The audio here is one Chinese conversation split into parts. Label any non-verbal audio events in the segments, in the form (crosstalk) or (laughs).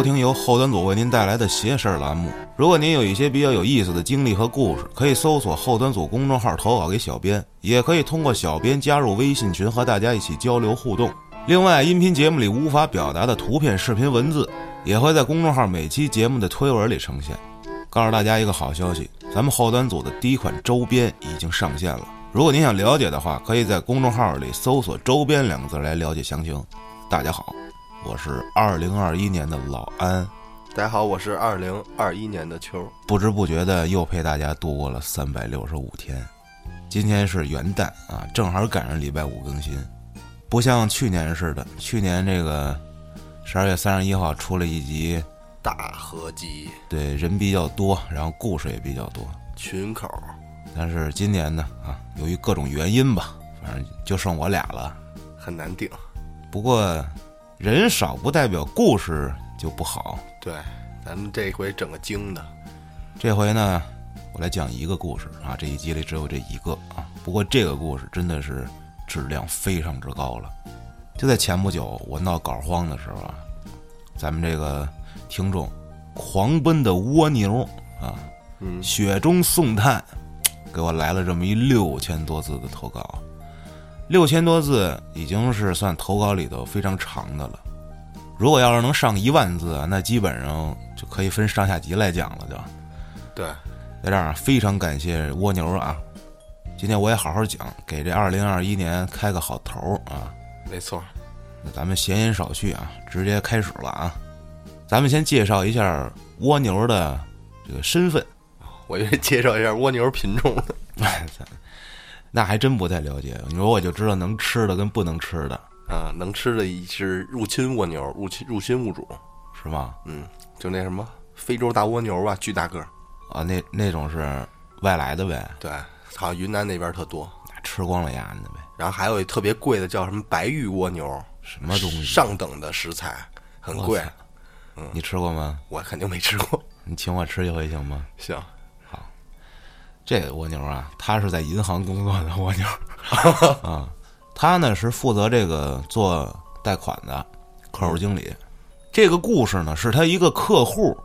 收听由后端组为您带来的邪事儿栏目。如果您有一些比较有意思的经历和故事，可以搜索后端组公众号投稿给小编，也可以通过小编加入微信群和大家一起交流互动。另外，音频节目里无法表达的图片、视频、文字，也会在公众号每期节目的推文里呈现。告诉大家一个好消息，咱们后端组的第一款周边已经上线了。如果您想了解的话，可以在公众号里搜索“周边”两个字来了解详情。大家好。我是二零二一年的老安，大家好，我是二零二一年的秋。不知不觉的又陪大家度过了三百六十五天，今天是元旦啊，正好赶上礼拜五更新。不像去年似的，去年这个十二月三十一号出了一集大合集，对人比较多，然后故事也比较多，群口。但是今年呢啊，由于各种原因吧，反正就剩我俩了，很难定。不过。人少不代表故事就不好。对，咱们这回整个精的。这回呢，我来讲一个故事啊。这一集里只有这一个啊。不过这个故事真的是质量非常之高了。就在前不久我闹稿荒的时候啊，咱们这个听众狂奔的蜗牛啊，雪中送炭，给我来了这么一六千多字的投稿。六千多字已经是算投稿里头非常长的了。如果要是能上一万字，那基本上就可以分上下集来讲了，就。对，在这儿非常感谢蜗牛啊！今天我也好好讲，给这二零二一年开个好头啊！没错，那咱们闲言少叙啊，直接开始了啊！咱们先介绍一下蜗牛的这个身份。我以为介绍一下蜗牛品种呢。(laughs) 那还真不太了解。你说我就知道能吃的跟不能吃的啊，能吃的是入侵蜗牛，入侵入侵物种，是吗？嗯，就那什么非洲大蜗牛吧，巨大个儿啊，那那种是外来的呗。对，好像云南那边特多，吃光了牙的呗。然后还有一特别贵的，叫什么白玉蜗牛，什么东西？上等的食材，很贵。嗯，你吃过吗？我肯定没吃过。你请我吃一回行吗？行。这个蜗牛啊，他是在银行工作的蜗牛 (laughs) 啊，他呢是负责这个做贷款的客户经理。这个故事呢是他一个客户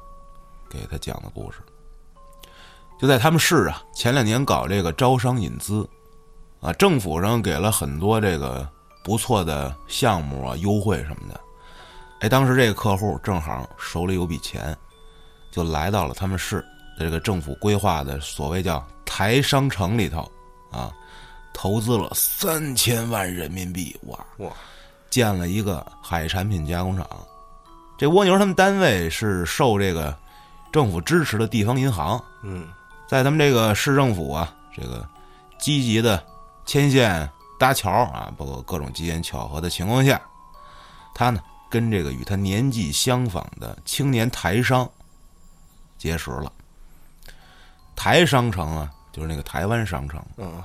给他讲的故事。就在他们市啊，前两年搞这个招商引资啊，政府上给了很多这个不错的项目啊、优惠什么的。哎，当时这个客户正好手里有笔钱，就来到了他们市。这个政府规划的所谓叫台商城里头，啊，投资了三千万人民币，哇哇，建了一个海产品加工厂。这蜗牛他们单位是受这个政府支持的地方银行，嗯，在他们这个市政府啊，这个积极的牵线搭桥啊，包括各种机缘巧合的情况下，他呢跟这个与他年纪相仿的青年台商结识了。台商城啊，就是那个台湾商城，嗯，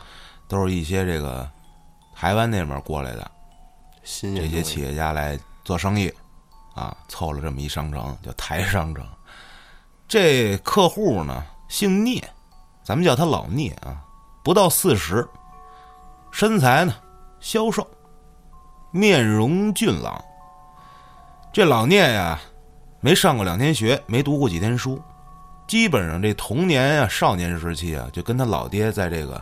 都是一些这个台湾那边过来的这些企业家来做生意，啊，凑了这么一商城，叫台商城。这客户呢姓聂，咱们叫他老聂啊，不到四十，身材呢消瘦，面容俊朗。这老聂呀，没上过两天学，没读过几天书。基本上这童年啊、少年时期啊，就跟他老爹在这个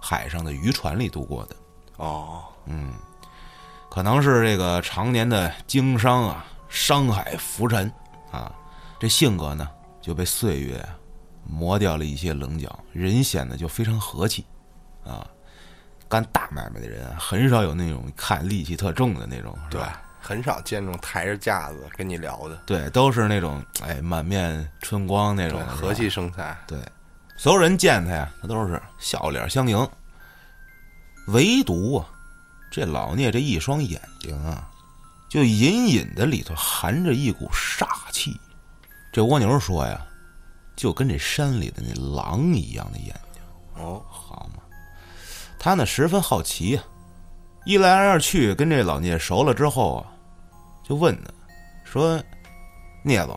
海上的渔船里度过的。哦，嗯，可能是这个常年的经商啊，商海浮沉啊，这性格呢就被岁月磨掉了一些棱角，人显得就非常和气啊。干大买卖的人很少有那种看戾气特重的那种，对。很少见那种抬着架子跟你聊的，对，都是那种哎满面春光那种和气生财。对，所有人见他呀，他都是笑脸相迎。唯独啊，这老聂这一双眼睛啊，就隐隐的里头含着一股煞气。这蜗牛说呀，就跟这山里的那狼一样的眼睛。哦，好嘛，他呢十分好奇呀，一来二去跟这老聂熟了之后啊。就问他，说：“聂总，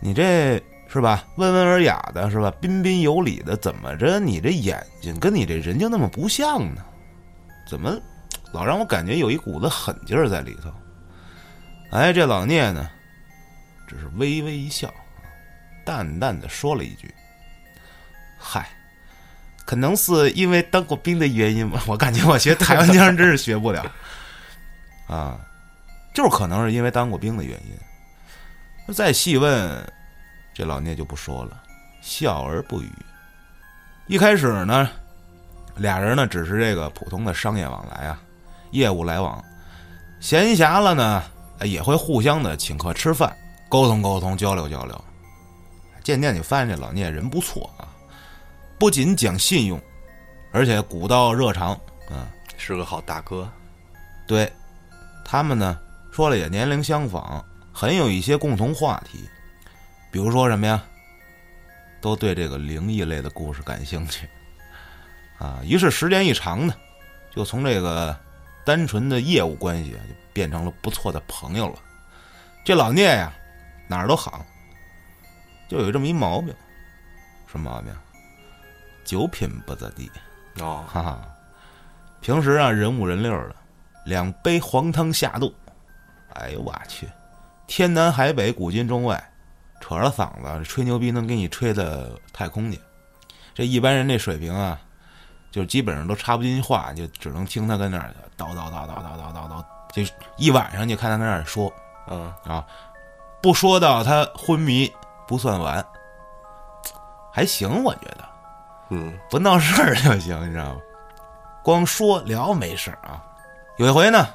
你这是吧？温文尔雅的，是吧？彬彬有礼的，怎么着？你这眼睛跟你这人就那么不像呢？怎么老让我感觉有一股子狠劲儿在里头？”哎，这老聂呢，只是微微一笑，淡淡的说了一句：“嗨，可能是因为当过兵的原因吧。(laughs) 我感觉我学台湾腔真是学不了啊，就是可能是因为当过兵的原因。再细问，这老聂就不说了，笑而不语。一开始呢，俩人呢只是这个普通的商业往来啊，业务来往，闲暇了呢。”也会互相的请客吃饭，沟通沟通，交流交流。渐渐就发现这老聂人不错，不仅讲信用，而且古道热肠，啊，是个好大哥。对，他们呢说了也年龄相仿，很有一些共同话题，比如说什么呀，都对这个灵异类的故事感兴趣，啊，于是时间一长呢，就从这个单纯的业务关系啊。变成了不错的朋友了。这老聂呀，哪儿都好，就有这么一毛病，什么毛病？酒品不咋地。哦，哈哈。平时啊，人五人六的，两杯黄汤下肚，哎呦我去，天南海北，古今中外，扯着嗓子吹牛逼，能给你吹的太空去。这一般人这水平啊，就基本上都插不进去话，就只能听他跟那儿叨叨叨叨叨叨叨叨。就一晚上，就看他跟那儿说，嗯啊，不说到他昏迷不算完，还行，我觉得，嗯，不闹事儿就行，你知道吗？光说聊没事啊。有一回呢，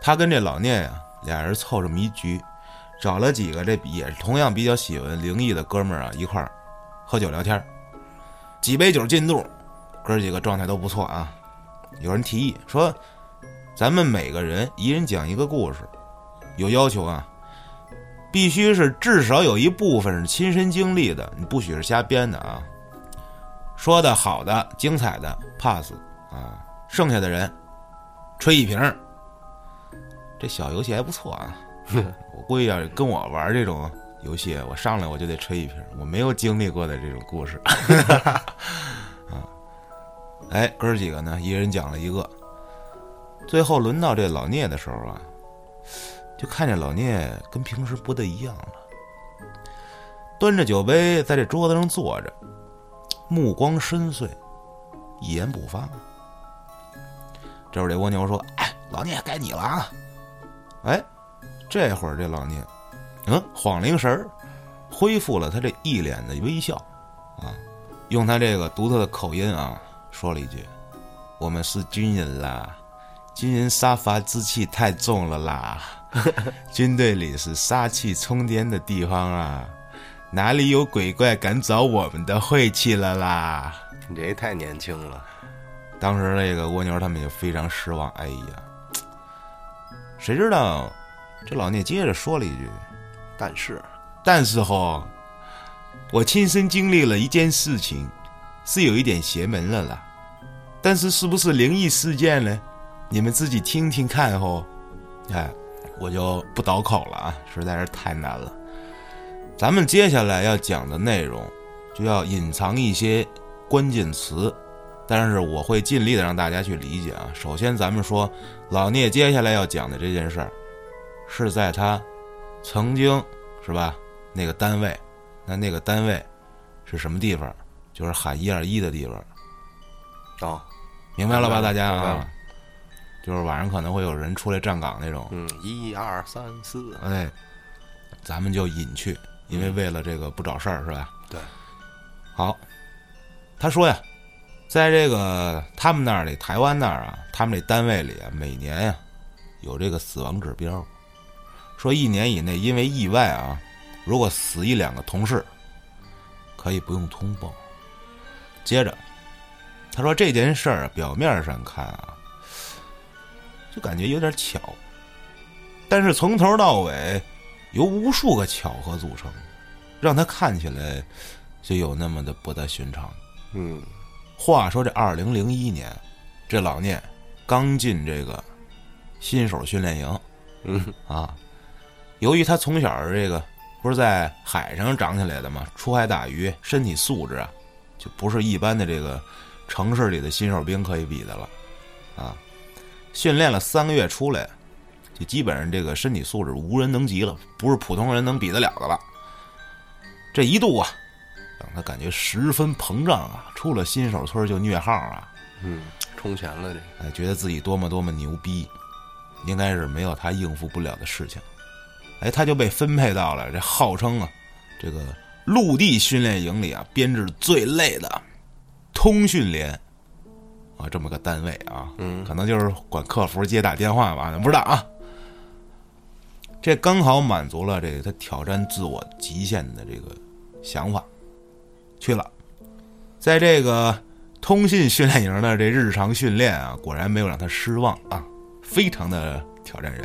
他跟这老聂呀俩人凑这么一局，找了几个这也是同样比较喜欢灵异的哥们儿啊一块儿喝酒聊天几杯酒进肚，哥几个状态都不错啊。有人提议说。咱们每个人一人讲一个故事，有要求啊，必须是至少有一部分是亲身经历的，你不许是瞎编的啊。说的好的、精彩的 pass 啊，剩下的人吹一瓶。这小游戏还不错啊，(laughs) 我估计要跟我玩这种游戏，我上来我就得吹一瓶，我没有经历过的这种故事。(laughs) 啊，哎，哥几个呢，一人讲了一个。最后轮到这老聂的时候啊，就看见老聂跟平时不大一样了，端着酒杯在这桌子上坐着，目光深邃，一言不发。这会儿这蜗牛说：“哎，老聂该你了啊！”哎，这会儿这老聂，嗯，晃了一个神儿，恢复了他这一脸的微笑，啊，用他这个独特的口音啊，说了一句：“我们是军人啦。”军人杀伐之气太重了啦，(laughs) 军队里是杀气冲天的地方啊，哪里有鬼怪敢找我们的晦气了啦？你这也太年轻了。当时那个蜗牛他们就非常失望。哎呀，谁知道这老聂接着说了一句：“但是，但是吼，我亲身经历了一件事情，是有一点邪门了啦。但是是不是灵异事件呢？”你们自己听听看吼，哎，我就不倒口了啊，实在是太难了。咱们接下来要讲的内容，就要隐藏一些关键词，但是我会尽力的让大家去理解啊。首先，咱们说老聂接下来要讲的这件事儿，是在他曾经是吧那个单位，那那个单位是什么地方？就是喊一二一的地方。哦，明白了吧，大家啊？就是晚上可能会有人出来站岗那种，嗯，一二三四，哎，咱们就隐去，因为为了这个不找事儿是吧？对。好，他说呀，在这个他们那里，台湾那儿啊，他们这单位里啊，每年呀有这个死亡指标，说一年以内因为意外啊，如果死一两个同事，可以不用通报。接着，他说这件事儿表面上看啊。就感觉有点巧，但是从头到尾，由无数个巧合组成，让他看起来就有那么的不大寻常。嗯，话说这二零零一年，这老聂刚进这个新手训练营，嗯啊，由于他从小这个不是在海上长起来的嘛，出海打鱼，身体素质啊，就不是一般的这个城市里的新手兵可以比的了，啊。训练了三个月出来，就基本上这个身体素质无人能及了，不是普通人能比得了的了。这一度啊，让他感觉十分膨胀啊，出了新手村就虐号啊，嗯，充钱了这，哎，觉得自己多么多么牛逼，应该是没有他应付不了的事情。哎，他就被分配到了这号称啊，这个陆地训练营里啊编制最累的通讯连啊这么个单位啊，嗯可能就是管客服接打电话吧，不知道啊。这刚好满足了这个他挑战自我极限的这个想法，去了。在这个通信训练营的这日常训练啊，果然没有让他失望啊，非常的挑战人，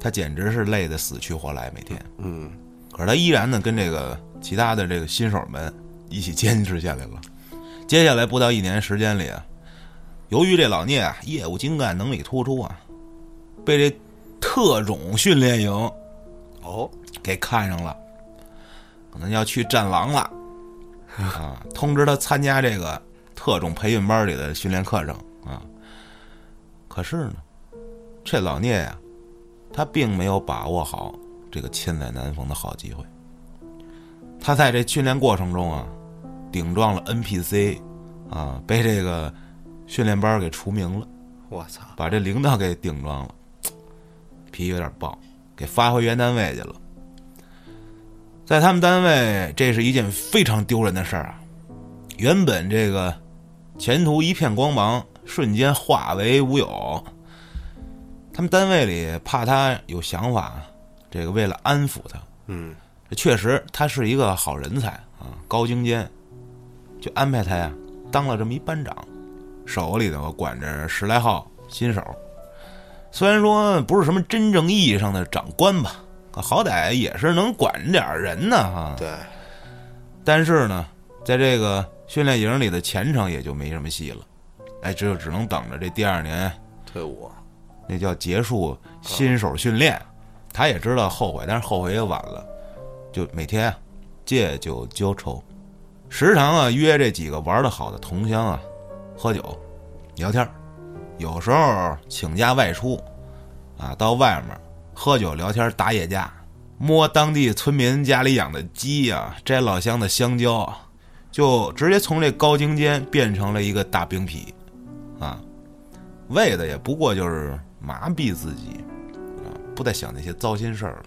他简直是累得死去活来，每天。嗯可是他依然呢跟这个其他的这个新手们一起坚持下来了。接下来不到一年时间里啊，由于这老聂啊业务精干、能力突出啊，被这特种训练营哦，给看上了，可能要去战狼了 (laughs) 啊！通知他参加这个特种培训班里的训练课程啊。可是呢，这老聂呀、他并没有把握好这个千载难逢的好机会。他在这训练过程中啊，顶撞了 NPC 啊，被这个训练班给除名了。我操，把这领导给顶撞了，脾气有点暴，给发回原单位去了。在他们单位，这是一件非常丢人的事儿啊！原本这个前途一片光芒，瞬间化为乌有。他们单位里怕他有想法，这个为了安抚他，嗯这确实他是一个好人才啊，高精尖，就安排他呀当了这么一班长，手里头管着十来号新手。虽然说不是什么真正意义上的长官吧，可好歹也是能管点人呢哈。对，但是呢，在这个训练营里的前程也就没什么戏了，哎，这就只能等着这第二年退伍，那叫结束新手训练。他也知道后悔，但是后悔也晚了，就每天啊借酒浇愁，时常啊约这几个玩的好的同乡啊喝酒聊天儿有时候请假外出啊到外面喝酒聊天打野架，摸当地村民家里养的鸡啊，摘老乡的香蕉，就直接从这高精尖变成了一个大冰痞啊，为的也不过就是麻痹自己啊，不再想那些糟心事儿了，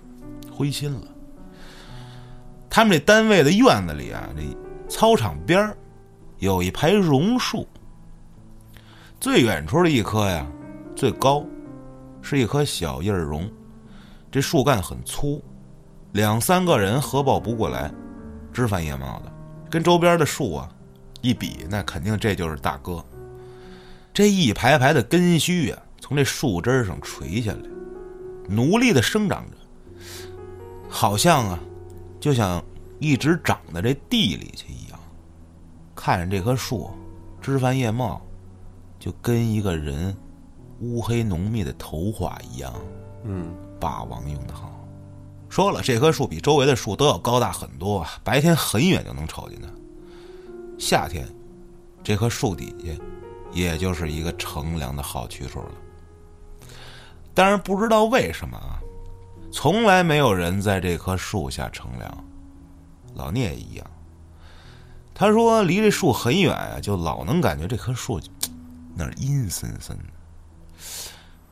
灰心了。他们这单位的院子里啊，这操场边儿有一排榕树，最远处的一棵呀，最高，是一棵小叶榕，这树干很粗，两三个人合抱不过来，枝繁叶茂的，跟周边的树啊一比，那肯定这就是大哥。这一排排的根须啊，从这树枝上垂下来，努力的生长着，好像啊，就像一直长在这地里去一样。看着这棵树，枝繁叶茂，就跟一个人乌黑浓密的头发一样。嗯霸王用的好。说了，这棵树比周围的树都要高大很多啊，白天很远就能瞅见它。夏天，这棵树底下，也就是一个乘凉的好去处了。但是，不知道为什么啊，从来没有人在这棵树下乘凉。老聂也一样。他说，离这树很远啊，就老能感觉这棵树那儿阴森森的。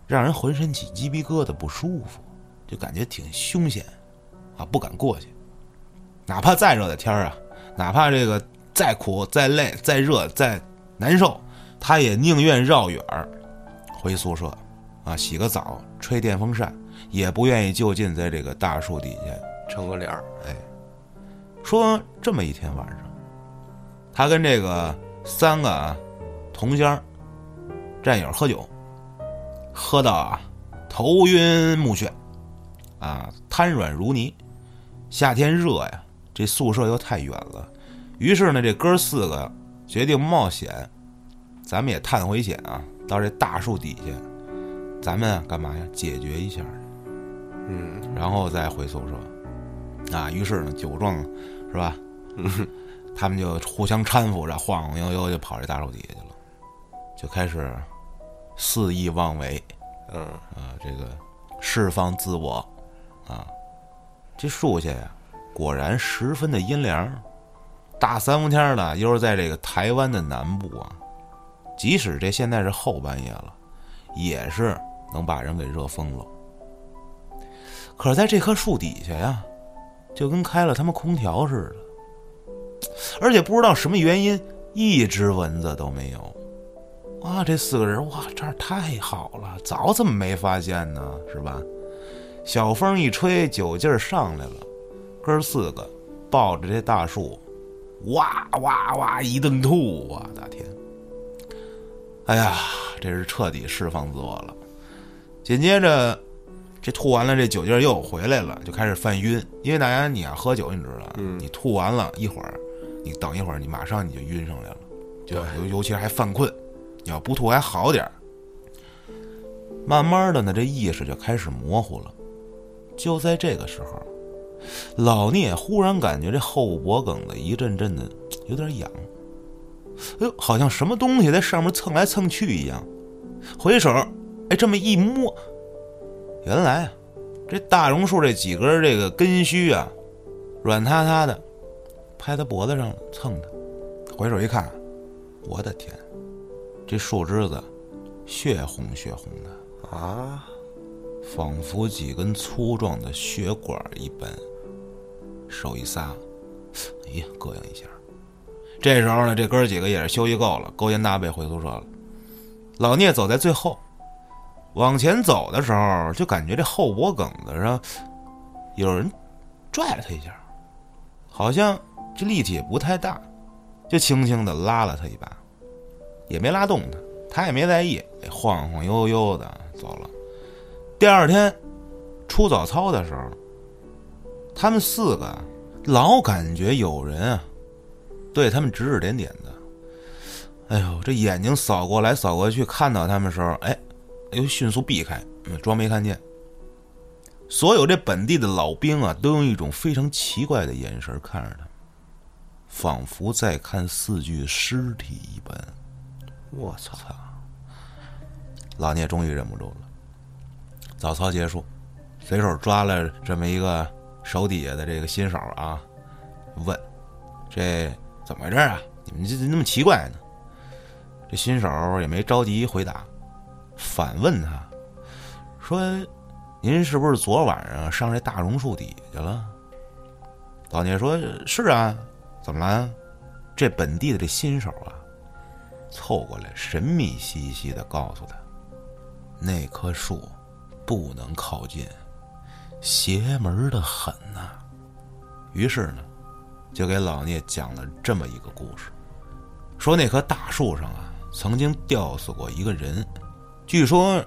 让人浑身起鸡皮疙瘩，不舒服，就感觉挺凶险，啊，不敢过去。哪怕再热的天儿啊，哪怕这个再苦、再累、再热、再难受，他也宁愿绕远儿回宿舍，啊，洗个澡，吹电风扇，也不愿意就近在这个大树底下。撑个脸儿，哎说这么一天晚上，他跟这个三个啊同乡战友喝酒，喝到啊头晕目眩，啊瘫软如泥。夏天热呀，这宿舍又太远了，于是呢，这哥四个决定冒险，咱们也探回险啊，到这大树底下，咱们啊干嘛呀？解决一下，嗯然后再回宿舍。啊，于是呢，酒壮是吧？嗯他们就互相搀扶着，晃晃悠悠就跑这大树底下去了，就开始肆意妄为嗯啊，这个释放自我，啊，这树下呀，果然十分的阴凉。大三伏天的，又是在这个台湾的南部啊，即使这现在是后半夜了，也是能把人给热疯了。可是在这棵树底下呀，就跟开了他妈空调似的，而且不知道什么原因，一只蚊子都没有。哇，这四个人哇，这儿太好了，早怎么没发现呢？是吧？小风一吹，酒劲儿上来了，哥四个抱着这大树。哇哇哇！一顿吐，我的天！哎呀，这是彻底释放自我了。紧接着，这吐完了，这酒劲儿又回来了，就开始犯晕。因为大家你要喝酒，你知道，你吐完了一会儿，你等一会儿，你马上你就晕上来了，就尤尤其还犯困。要不吐还好点儿。慢慢的呢，这意识就开始模糊了。就在这个时候。老聂忽然感觉这后脖梗子一阵阵的有点痒，哎呦，好像什么东西在上面蹭来蹭去一样。回手，哎，这么一摸，原来啊，这大榕树这几根这个根须啊，软塌塌的，拍他脖子上了，蹭的。回手一看，我的天，这树枝子血红血红的啊！仿佛几根粗壮的血管一般，手一撒，哎呀，膈应一下。这时候呢，这哥几个也是休息够了，勾肩搭背回宿舍了。老聂走在最后，往前走的时候，就感觉这后脖梗子上有人拽了他一下，好像这力气也不太大，就轻轻的拉了他一把，也没拉动他，他也没在意，晃晃悠悠的走了。第二天出早操的时候，他们四个老感觉有人啊对他们指指点点的。哎呦，这眼睛扫过来扫过去，看到他们时候，哎，又迅速避开，装没看见。所有这本地的老兵啊，都用一种非常奇怪的眼神看着他，仿佛在看四具尸体一般。我操！老聂终于忍不住了。早操结束，随手抓了这么一个手底下的这个新手啊，问：“这怎么回事啊？你们这那么奇怪呢？”这新手也没着急回答，反问他说：“您是不是昨晚上上这大榕树底下去了？”老聂说：“是啊，怎么了？”这本地的这新手啊，凑过来神秘兮兮的告诉他：“那棵树。”不能靠近，邪门的很呐。于是呢，就给老聂讲了这么一个故事：说那棵大树上啊，曾经吊死过一个人，据说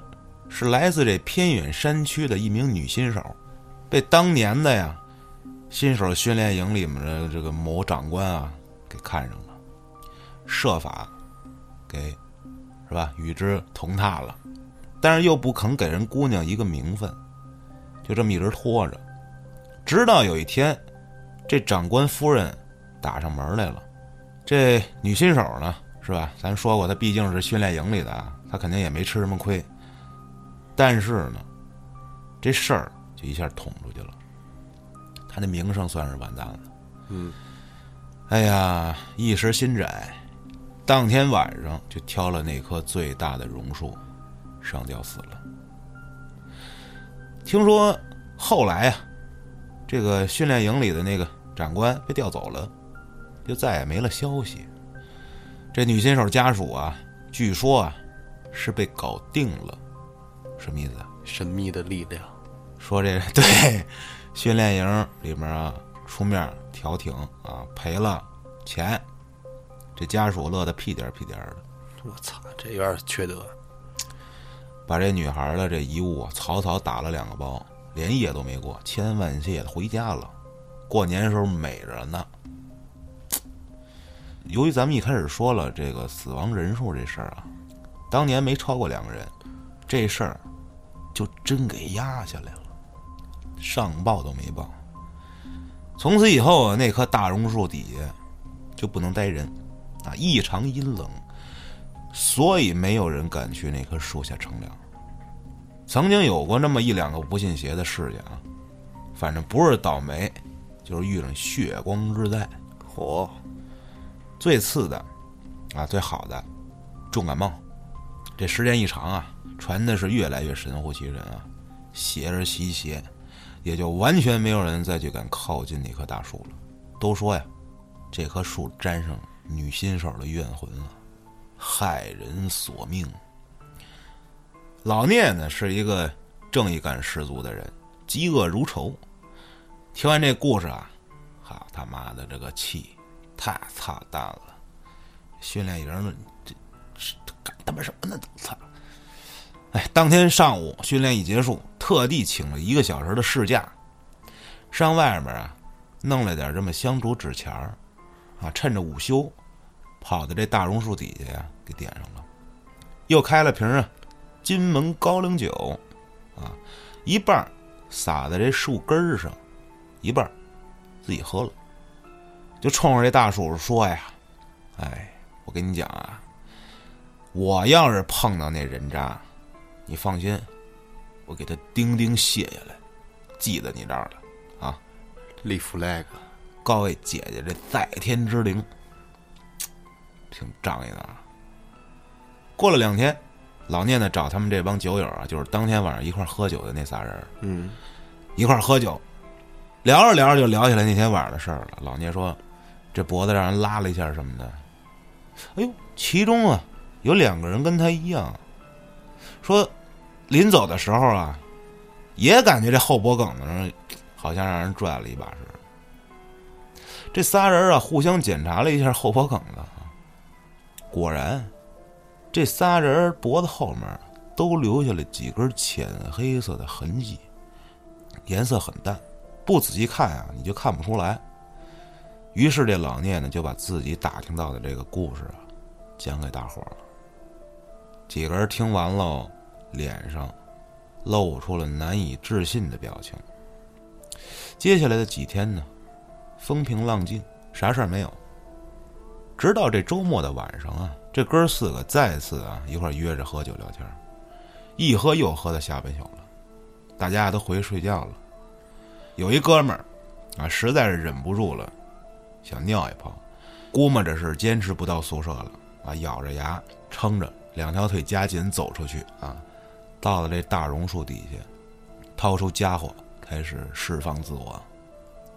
是来自这偏远山区的一名女新手，被当年的呀新手训练营里面的这个某长官啊给看上了，设法给是吧与之同榻了。但是又不肯给人姑娘一个名分，就这么一直拖着，直到有一天，这长官夫人打上门来了。这女新手呢，是吧？咱说过，她毕竟是训练营里的，她肯定也没吃什么亏。但是呢，这事儿就一下捅出去了，她的名声算是完蛋了。嗯，哎呀，一时心窄，当天晚上就挑了那棵最大的榕树。上吊死了。听说后来啊，这个训练营里的那个长官被调走了，就再也没了消息。这女新手家属啊，据说啊，是被搞定了。什么意思？神秘的力量。说这对 (laughs) 训练营里面啊，出面调停啊，赔了钱，这家属乐得屁颠屁颠的。我操，这有点缺德。把这女孩的这遗物草草打了两个包，连夜都没过，千恩万谢的回家了。过年时候美着呢。由于咱们一开始说了这个死亡人数这事儿啊，当年没超过两个人，这事儿就真给压下来了，上报都没报。从此以后啊，那棵大榕树底下就不能待人，啊，异常阴冷。所以没有人敢去那棵树下乘凉。曾经有过那么一两个不信邪的事件啊，反正不是倒霉，就是遇上血光之灾。嚯，最次的啊，最好的重感冒，这时间一长啊，传的是越来越神乎其神啊，邪而习邪，也就完全没有人再去敢靠近那棵大树了。都说呀，这棵树沾上女新手的怨魂啊，害人索命。老聂呢是一个正义感十足的人，嫉恶如仇。听完这故事啊，好他妈的这个气，太操蛋了！训练营这这干他妈什么呢？操！哎，当天上午训练一结束，特地请了一个小时的事假，上外面啊弄了点这么香烛纸钱儿，啊，趁着午休，跑到这大榕树底下呀给点上了，又开了瓶啊金门高粱酒，啊，一半儿洒在这树根上，一半自己喝了，就冲着这大树说呀：“哎，我跟你讲啊，我要是碰到那人渣，你放心，我给他钉钉卸下来，记在你这儿了啊！立 flag，告位姐姐这在天之灵，挺仗义的啊。过了两天，老聂呢找他们这帮酒友啊，就是当天晚上一块喝酒的那仨人，嗯，一块喝酒，聊着聊着就聊起来那天晚上的事儿了。老聂说，这脖子让人拉了一下什么的。哎呦，其中啊有两个人跟他一样，说临走的时候啊，也感觉这后脖梗子上好像让人拽了一把似的。这仨人啊互相检查了一下后脖梗子，果然，这仨人脖子后面都留下了几根浅黑色的痕迹。颜色很淡，不仔细看啊，你就看不出来。于是这老聂呢，就把自己打听到的这个故事啊，讲给大伙儿了。几个人听完喽，脸上露出了难以置信的表情。接下来的几天呢，风平浪静，啥事儿没有。直到这周末的晚上啊，这哥四个再次啊一块约着喝酒聊天儿，一喝又喝到下半宿了。大家都回去睡觉了。有一哥们儿啊，实在是忍不住了，想尿一泡，估摸着是坚持不到宿舍了啊，咬着牙撑着，两条腿夹紧走出去啊，到了这大榕树底下，掏出家伙开始释放自我。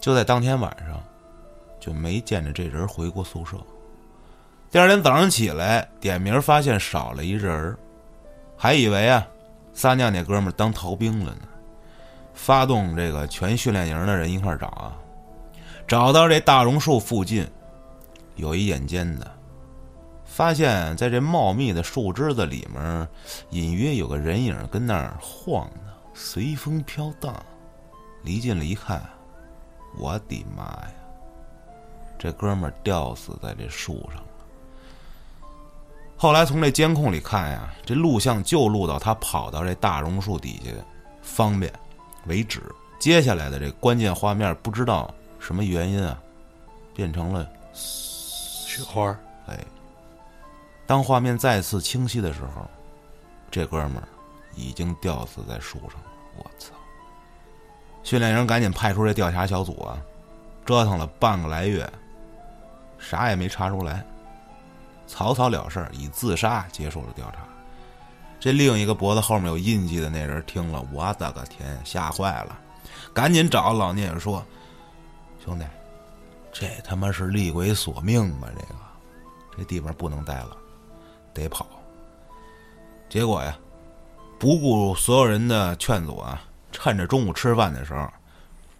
就在当天晚上，就没见着这人回过宿舍。第二天早上起来点名，发现少了一人儿，还以为啊，撒尿那哥们儿当逃兵了呢。发动这个全训练营的人一块儿找啊，找到这大榕树附近，有一眼尖的，发现在这茂密的树枝子里面，隐约有个人影跟那儿晃呢，随风飘荡。离近了一看，我的妈呀！这哥们儿吊死在这树上了。后来从这监控里看呀，这录像就录到他跑到这大榕树底下，方便。为止。接下来的这关键画面，不知道什么原因啊，变成了雪花。哎，当画面再次清晰的时候，这哥们儿已经吊死在树上了。我操！训练营赶紧派出这调查小组啊，折腾了半个来月，啥也没查出来，草草了事，以自杀结束了调查。这另一个脖子后面有印记的那人听了，我的个天，吓坏了，赶紧找老聂说：“兄弟，这他妈是厉鬼索命吧？这个，这地方不能待了，得跑。”结果呀，不顾所有人的劝阻啊，趁着中午吃饭的时候，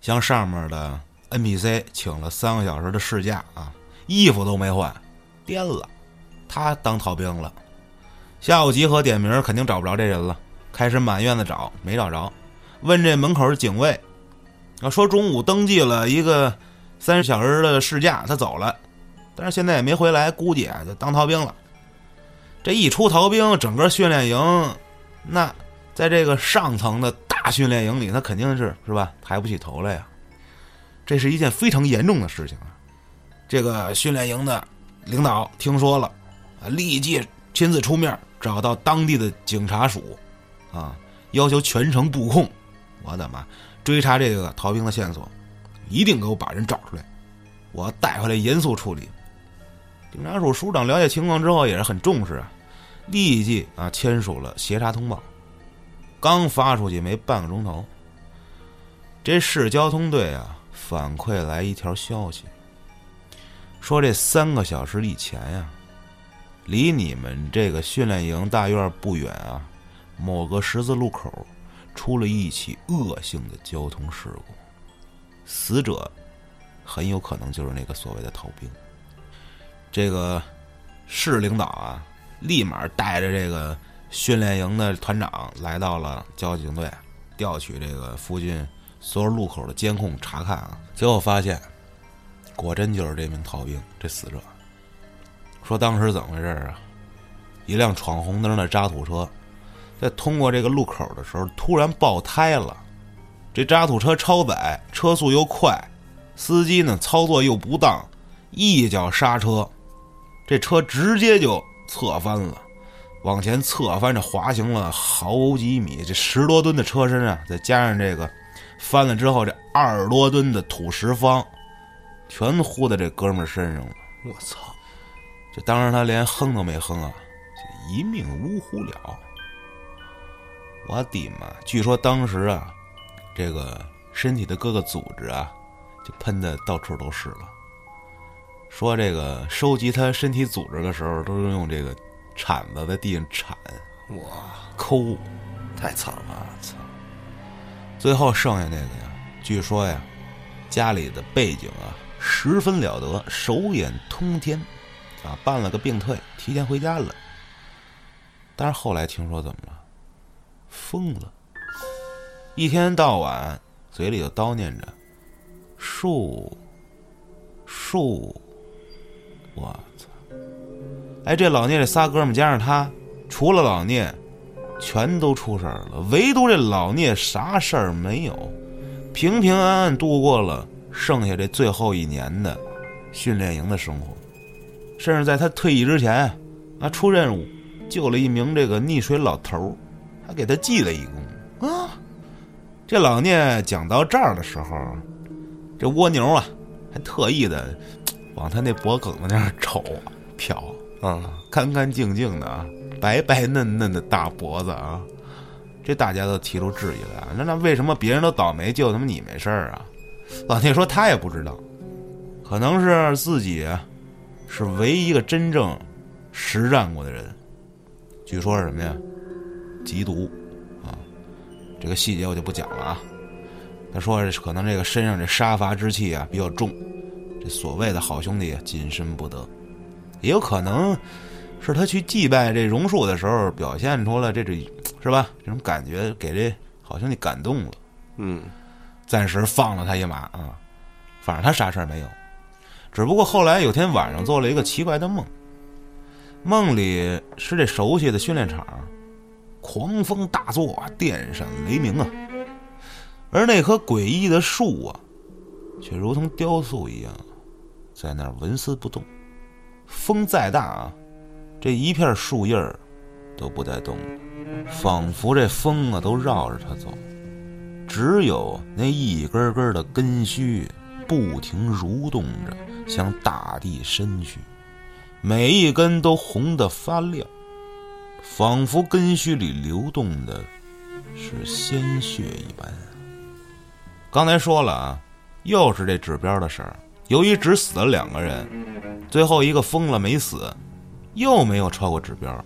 向上面的 NPC 请了三个小时的事假啊，衣服都没换，颠了，他当逃兵了。下午集合点名，肯定找不着这人了。开始满院子找，没找着。问这门口的警卫，啊，说中午登记了一个三十小时的事假，他走了，但是现在也没回来，估计啊就当逃兵了。这一出逃兵，整个训练营，那在这个上层的大训练营里，那肯定是是吧，抬不起头来呀。这是一件非常严重的事情啊。这个训练营的领导听说了，啊，立即亲自出面。找到当地的警察署，啊，要求全城布控。我的妈！追查这个逃兵的线索，一定给我把人找出来，我带回来严肃处理。警察署署长了解情况之后也是很重视啊，立即啊签署了协查通报。刚发出去没半个钟头，这市交通队啊反馈来一条消息，说这三个小时以前呀，离你们这个训练营大院不远啊，某个十字路口出了一起恶性的交通事故，死者很有可能就是那个所谓的逃兵。这个市领导啊，立马带着这个训练营的团长来到了交警队，调取这个附近所有路口的监控查看啊，结果发现，果真就是这名逃兵，这死者。说当时怎么回事啊？一辆闯红灯的渣土车，在通过这个路口的时候突然爆胎了，这渣土车超载，车速又快，司机呢操作又不当，一脚刹车。这车直接就侧翻了，往前侧翻着滑行了好几米。这十多吨的车身啊，再加上这个翻了之后这二十多吨的土石方，全呼在这哥们儿身上了。我操！这当时他连哼都没哼啊，就一命呜呼了。我的妈！据说当时啊，这个身体的各个组织啊，就喷的到处都是了。说这个收集他身体组织的时候，都是用这个铲子在地上铲，哇，抠，太惨了！操！最后剩下那个呀，据说呀，家里的背景啊十分了得，手眼通天，啊，办了个病退，提前回家了。但是后来听说怎么了？疯了，一天到晚嘴里就叨念着“树，树”。我操！哎，这老聂这仨哥们加上他，除了老聂，全都出事儿了。唯独这老聂啥事儿没有，平平安安度过了剩下这最后一年的训练营的生活。甚至在他退役之前，啊，出任务救了一名这个溺水老头儿，还给他记了一功啊。这老聂讲到这儿的时候，这蜗牛啊，还特意的。往他那脖梗子那儿 (laughs) 瞅，瞟，嗯，干干净净的啊，白白嫩嫩的大脖子啊，这大家都提出质疑来，那那为什么别人都倒霉，就他妈你没事儿啊？老聂说他也不知道，可能是自己是唯一一个真正实战过的人。据说是什么呀？缉毒啊，这个细节我就不讲了啊。他说可能这个身上这杀伐之气啊比较重。这所谓的好兄弟啊谨慎不得，也有可能是他去祭拜这榕树的时候表现出了这种是吧？这种感觉给这好兄弟感动了，嗯，暂时放了他一马啊。反正他啥事儿没有，只不过后来有天晚上做了一个奇怪的梦，梦里是这熟悉的训练场，狂风大作，电闪雷鸣啊，而那棵诡异的树啊，却如同雕塑一样。在那儿纹丝不动，风再大啊，这一片树叶儿都不带动，仿佛这风啊都绕着它走，只有那一根根的根须不停蠕动着，向大地伸去，每一根都红得发亮，仿佛根须里流动的是鲜血一般。刚才说了啊，又是这指标的事儿。由于只死了两个人，最后一个疯了没死，又没有超过指标，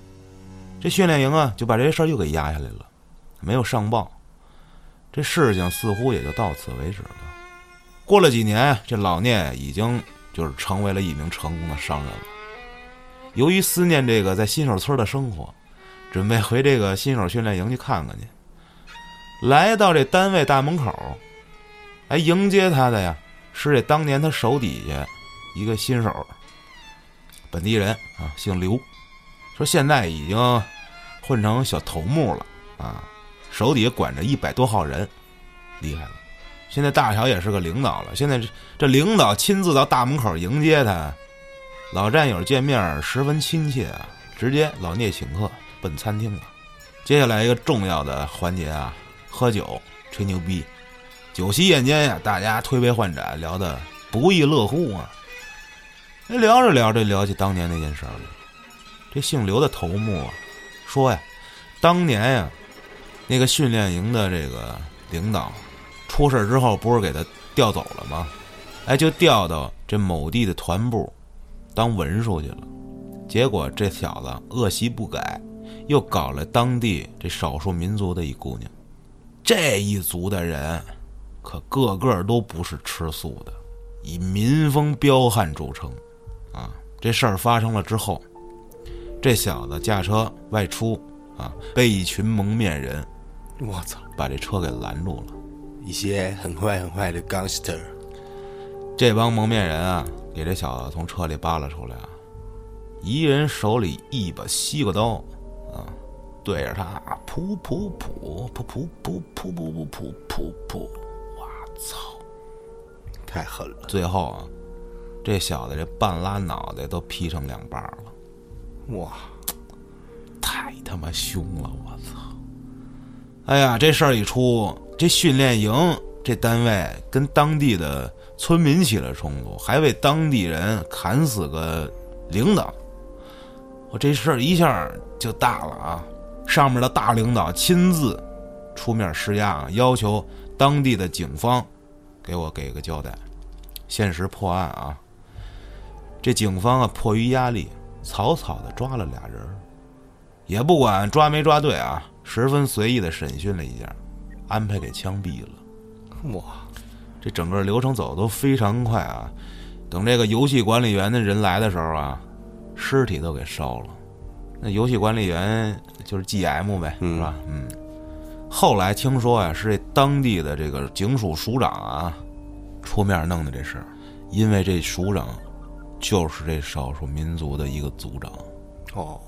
这训练营啊就把这事儿又给压下来了，没有上报，这事情似乎也就到此为止了。过了几年，这老聂已经就是成为了一名成功的商人了。由于思念这个在新手村的生活，准备回这个新手训练营去看看去。来到这单位大门口，来迎接他的呀。是这当年他手底下一个新手，本地人啊，姓刘，说现在已经混成小头目了啊，手底下管着一百多号人，厉害了。现在大小也是个领导了。现在这这领导亲自到大门口迎接他，老战友见面十分亲切啊，直接老聂请客奔餐厅了。接下来一个重要的环节啊，喝酒吹牛逼，酒席宴间呀，大家推杯换盏，聊得不亦乐乎啊。哎，聊着聊着聊起当年那件事儿了，这姓刘的头目啊，说呀，当年呀，那个训练营的这个领导出事之后，不是给他调走了吗？哎，就调到这某地的团部当文书去了。结果这小子恶习不改，又搞了当地这少数民族的一姑娘。这一族的人，可个个都不是吃素的，以民风彪悍著称。啊，这事儿发生了之后，这小子驾车外出，啊，被一群蒙面人，我操，把这车给拦住了。一些很坏很坏的 gangster，这帮蒙面人啊，给这小子从车里扒拉出来啊，一人手里一把西瓜刀，啊，对着他噗噗噗噗噗噗噗噗噗噗噗噗，我操！太狠了，最后啊，这小子这半拉脑袋都劈成两半了，哇，太他妈凶了！我操！哎呀，这事儿一出，这训练营这单位跟当地的村民起了冲突，还为当地人砍死个领导。我这事儿一下就大了啊！上面的大领导亲自出面施压啊，要求当地的警方给我给个交代，限时破案啊！这警方啊，迫于压力，草草的抓了俩人儿，也不管抓没抓对啊，十分随意的审讯了一下，安排给枪毙了。哇，这整个流程走的都非常快啊！等这个游戏管理员的人来的时候啊，尸体都给烧了。那游戏管理员就是 GM 呗，是吧？嗯。后来听说啊、是这当地的这个警署署长啊，出面弄的这事儿，因为这署长就是这少数民族的一个族长，哦，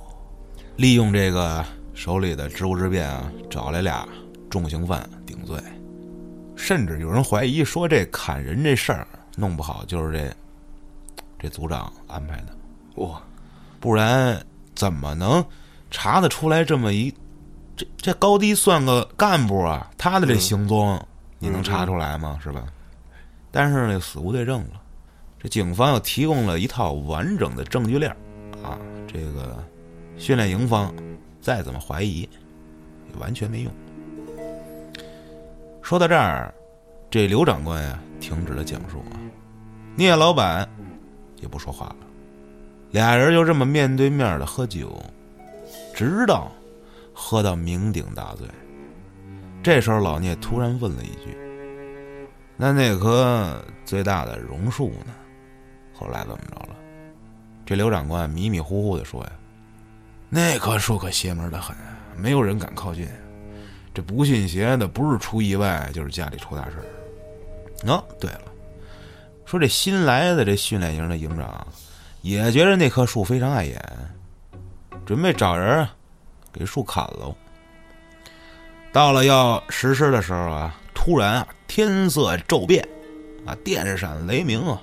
利用这个手里的职务之便啊，找来俩重刑犯顶罪，甚至有人怀疑说这砍人这事儿弄不好就是这这组长安排的，哇，不然怎么能查得出来这么一这这高低算个干部啊？他的这行踪你能查出来吗？是吧？但是呢，死无对证了。这警方又提供了一套完整的证据链儿啊，这个训练营方再怎么怀疑，也完全没用。说到这儿，这刘长官呀停止了讲述啊，聂老板也不说话了，俩人就这么面对面的喝酒，直到喝到酩酊大醉。这时候，老聂突然问了一句：“那那棵最大的榕树呢？后来怎么着了？”这刘长官迷迷糊糊的说：“呀，那棵树可邪门的很，没有人敢靠近。这不信邪的，不是出意外，就是家里出大事儿。哦，对了，说这新来的这训练营的营长也觉得那棵树非常碍眼，准备找人给树砍喽。到了要实施的时候啊，突然啊天色骤变，啊电闪雷鸣啊，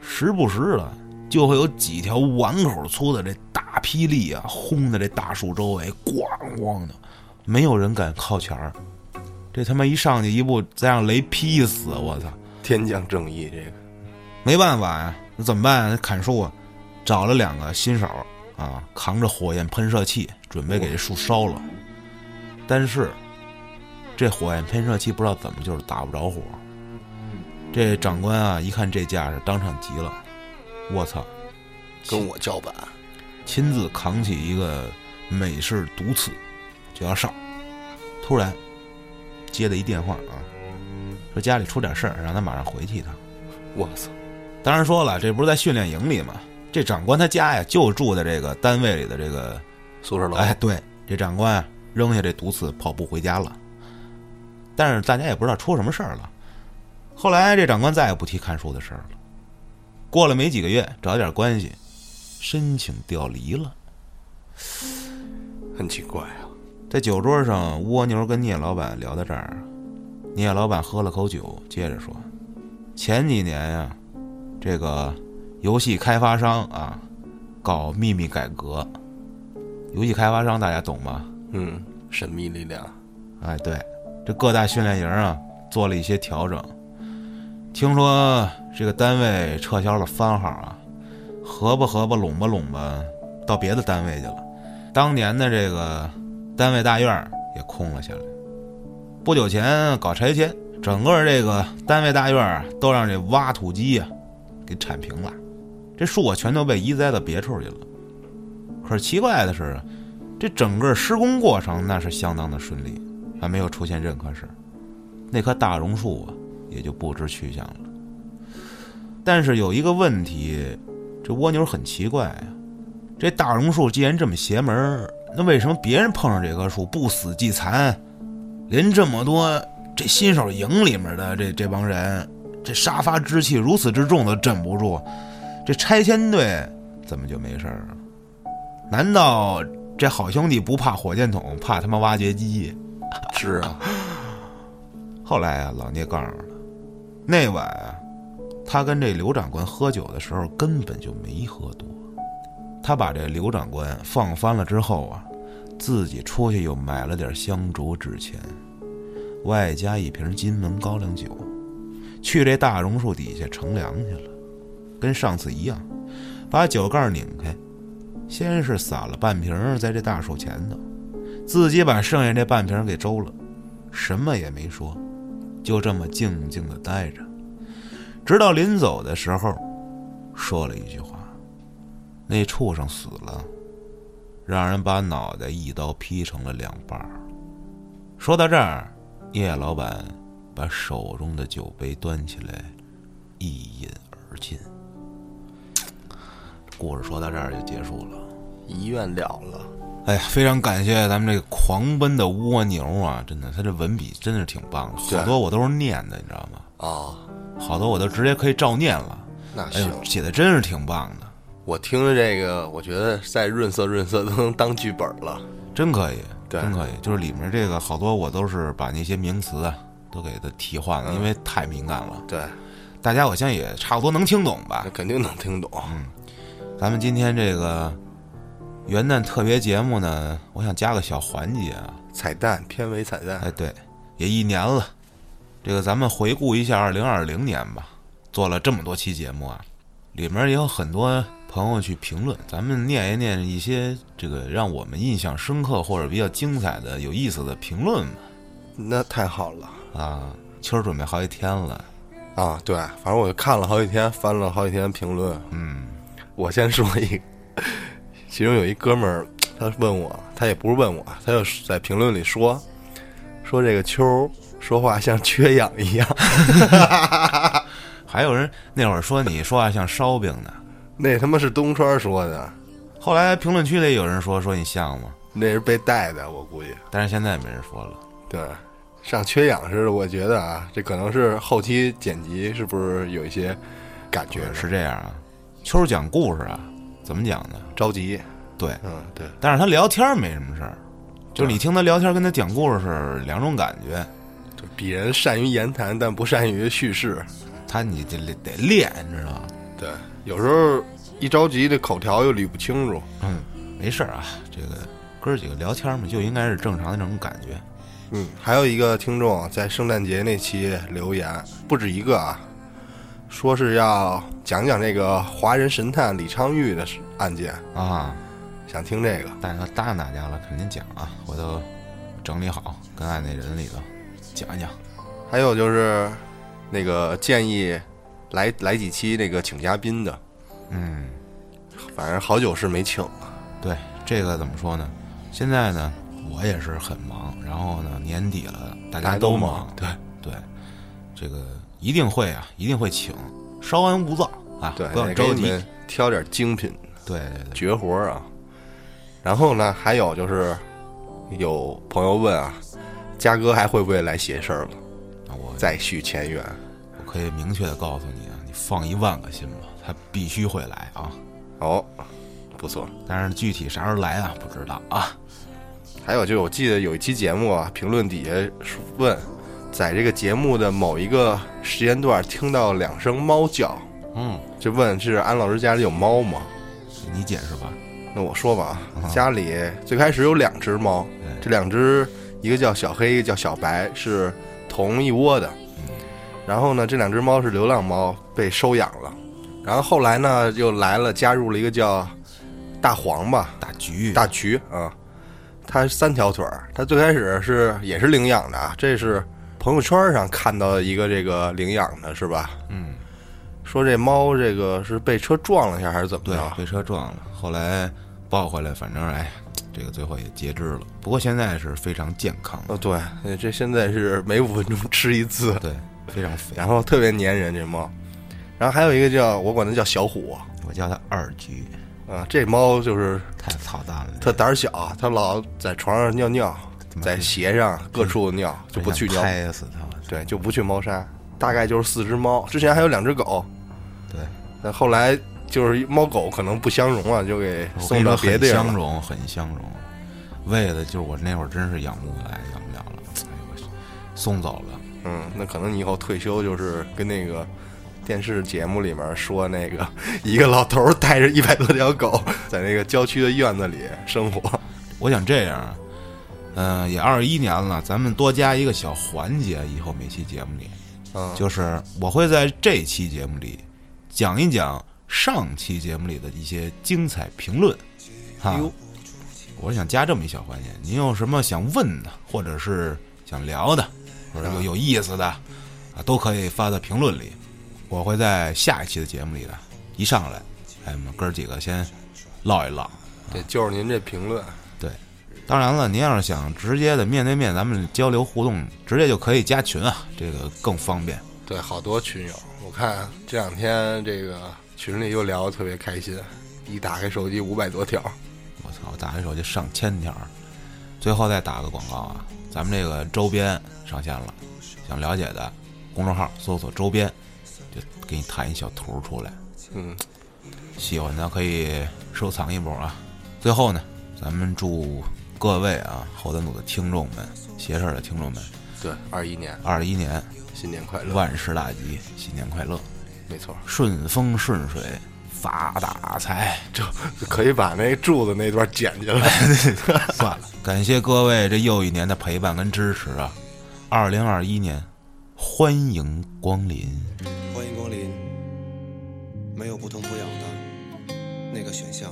时不时的就会有几条碗口粗的这大霹雳啊轰在这大树周围，咣咣的，没有人敢靠前儿。这他妈一上去一步，再让雷劈死，我操！天降正义，这个没办法呀，那怎么办啊？砍树啊，找了两个新手啊，扛着火焰喷射器，准备给这树烧了。但是这火焰喷射器不知道怎么就是打不着火。这长官啊，一看这架势，当场急了，我操！跟我叫板，亲自扛起一个美式毒刺就要上，突然接了一电话啊，说家里出点事儿，让他马上回去一趟。我操，当然说了，这不是在训练营里吗？这长官他家呀就住在这个单位里的这个，宿舍楼，哎，对，这长官啊扔下这毒刺跑步回家了。但是大家也不知道出什么事儿了。后来这长官再也不提看书的事儿了。过了没几个月，找点关系，申请调离了。(sniffs) 很奇怪啊，在酒桌上，蜗牛跟聂老板聊到这儿，聂老板喝了口酒，接着说：“前几年呀，这个游戏开发商啊，搞秘密改革。游戏开发商大家懂吗？嗯，神秘力量，哎，对，这各大训练营啊做了一些调整。听说这个单位撤销了番号啊，合吧合吧拢吧拢吧，到别的单位去了。当年的这个单位大院儿也空了下来。不久前搞拆迁，整个这个单位大院儿都让这挖土机啊、给铲平了，这树啊全都被移栽到别处去了。可是奇怪的是，这整个施工过程那是相当的顺利，还没有出现任何事。那棵大榕树啊，也就不知去向了。但是有一个问题，这蜗牛很奇怪呀、这大榕树既然这么邪门，那为什么别人碰上这棵树不死即残，连这么多这新手营里面的这这帮人，这杀伐之气如此之重都镇不住，这拆迁队怎么就没事儿了？难道这好兄弟不怕火箭筒，怕他妈挖掘机？是啊，(laughs) 后来啊，老聂告诉他，那晚啊，他跟这刘长官喝酒的时候根本就没喝多。他把这刘长官放翻了之后啊，自己出去又买了点香烛纸钱，外加一瓶金门高粱酒，去这大榕树底下乘凉去了。跟上次一样，把酒盖拧开，先是撒了半瓶在这大树前头，自己把剩下这半瓶给周了，什么也没说。就这么静静的待着，直到临走的时候，说了一句话：“那畜生死了，让人把脑袋一刀劈成了两半儿。”说到这儿，叶老板把手中的酒杯端起来，一饮而尽。故事说到这儿就结束了。遗愿了了，哎呀，非常感谢咱们这个狂奔的蜗牛啊！真的，他这文笔真是挺棒的，好多我都是念的，你知道吗？啊，好多我都直接可以照念了。哎那写的真是挺棒的，我听着这个，我觉得再润色润色都能当剧本了。真可以，真可以。就是里面这个好多我都是把那些名词啊都给它替换了，因为太敏感了。对，大家我相信也差不多能听懂吧那？肯定能听懂。咱们今天这个元旦特别节目呢，我想加个小环节啊。彩蛋，片尾彩蛋，哎，对，也一年了，这个咱们回顾一下二零二零年吧，做了这么多期节目啊，里面也有很多朋友去评论，咱们念一念一些这个让我们印象深刻或者比较精彩的、有意思的评论吧。那太好了啊，秋儿准备好几天了，啊！对，反正我就看了好几天，翻了好几天评论。嗯，我先说一个，(laughs) 其中有一哥们儿，他问我，他也不是问我，他就在评论里说，说这个秋儿说话像缺氧一样，(laughs) 还有人那会儿说你说话像烧饼呢，那他妈是东川说的，后来评论区里有人说说你像吗？那是被带的，我估计。但是现在没人说了。对，像缺氧似的，我觉得啊，这可能是后期剪辑是不是有一些感觉是这样啊，秋儿讲故事啊，怎么讲呢？着急？对，嗯，对，但是他聊天没什么事儿，就是你听他聊天跟他讲故事是两种感觉。就鄙人善于言谈，但不善于叙事。他你得得练，你知道吗？对，有时候一着急，这口条又捋不清楚。嗯，没事儿啊，这个哥儿几个聊天嘛，就应该是正常的那种感觉。嗯，还有一个听众在圣诞节那期留言，不止一个啊，说是要讲讲这个华人神探李昌钰的案件，啊，想听这个。大家答应大家了，肯定讲啊，我都整理好，跟爱那人里头讲一讲。还有就是那个建议来来几期那个请嘉宾的，嗯，反正好久是没请了。对，这个怎么说呢？现在呢，我也是很忙，然后呢，年底了，大家都忙忙，对对，这个一定会啊，一定会请，稍安勿躁啊，对，不要着急。挑点精品对对对，绝活啊。然后呢，还有就是有朋友问啊，嘉哥还会不会来邪事儿了？那我再续前缘。我可以明确的告诉你啊，你放一万个心吧，他必须会来啊。哦，不错。但是具体啥时候来啊，不知道啊。还有就是，我记得有一期节目啊，评论底下问，在这个节目的某一个时间段听到两声猫叫，嗯，就问是安老师家里有猫吗？你解释吧。那我说吧啊，家里最开始有两只猫，这两只一个叫小黑，一个叫小白，是同一窝的。然后呢，这两只猫是流浪猫，被收养了。然后后来呢，又来了，加入了一个叫大黄吧，大橘，大橘啊，它三条腿儿。它最开始是也是领养的啊，这是朋友圈上看到一个这个领养的是吧？嗯，说这猫这个是被车撞了一下还是怎么对着？，被车撞了，后来抱回来，反正哎，这个最后也截肢了。不过现在是非常健康，哦，对，呃这现在是每五分钟吃一次，对，非常肥。然后特别粘人这猫。然后还有一个叫我管它叫小虎我叫它二橘，啊，这猫就是太操蛋了，它胆小，它老在床上尿尿，妈在鞋上各处尿，就不去真想尿，拍死它。对，就不去猫砂。大概就是四只猫，之前还有两只狗，对，但后来就是猫狗可能不相容啊，就给送到别地儿了。相容，很相容。为的就是我那会儿真是养不来，养不了了，哎，我送走了。嗯，那可能你以后退休就是跟那个电视节目里面说那个一个老头儿带着一百多条狗在那个郊区的院子里生活。(laughs) 我想这样，嗯、也二一年了，咱们多加一个小环节，以后每期节目里，嗯，就是我会在这期节目里讲一讲上期节目里的一些精彩评论，哈。我想加这么一小环节，您有什么想问的，或者是想聊的，或者有有意思的啊，都可以发在评论里。我会在下一期的节目里的一上来，哎，我们哥儿几个先唠一唠。对，就是您这评论，对，当然了，您要是想直接的面对面咱们交流互动，直接就可以加群啊，这个更方便。对，好多群友，我看这两天这个群里又聊得特别开心，一打开手机五百多条。我操，我打开手机上千条儿。最后再打个广告啊，咱们这个周边上线了，想了解的，公众号搜索“周边”，就给你弹一小图出来。嗯，喜欢的可以收藏一波啊。最后呢，咱们祝各位啊后端组的听众们、邪事儿的听众们，对，二一年二一年新年快乐，万事大吉，新年快乐，没错，顺风顺水，发大财。就可以把那柱子那段剪进来。(laughs) 算了，感谢各位这又一年的陪伴跟支持啊！二零二一年，欢迎光临。欢迎光临，没有不痛不痒的那个选项。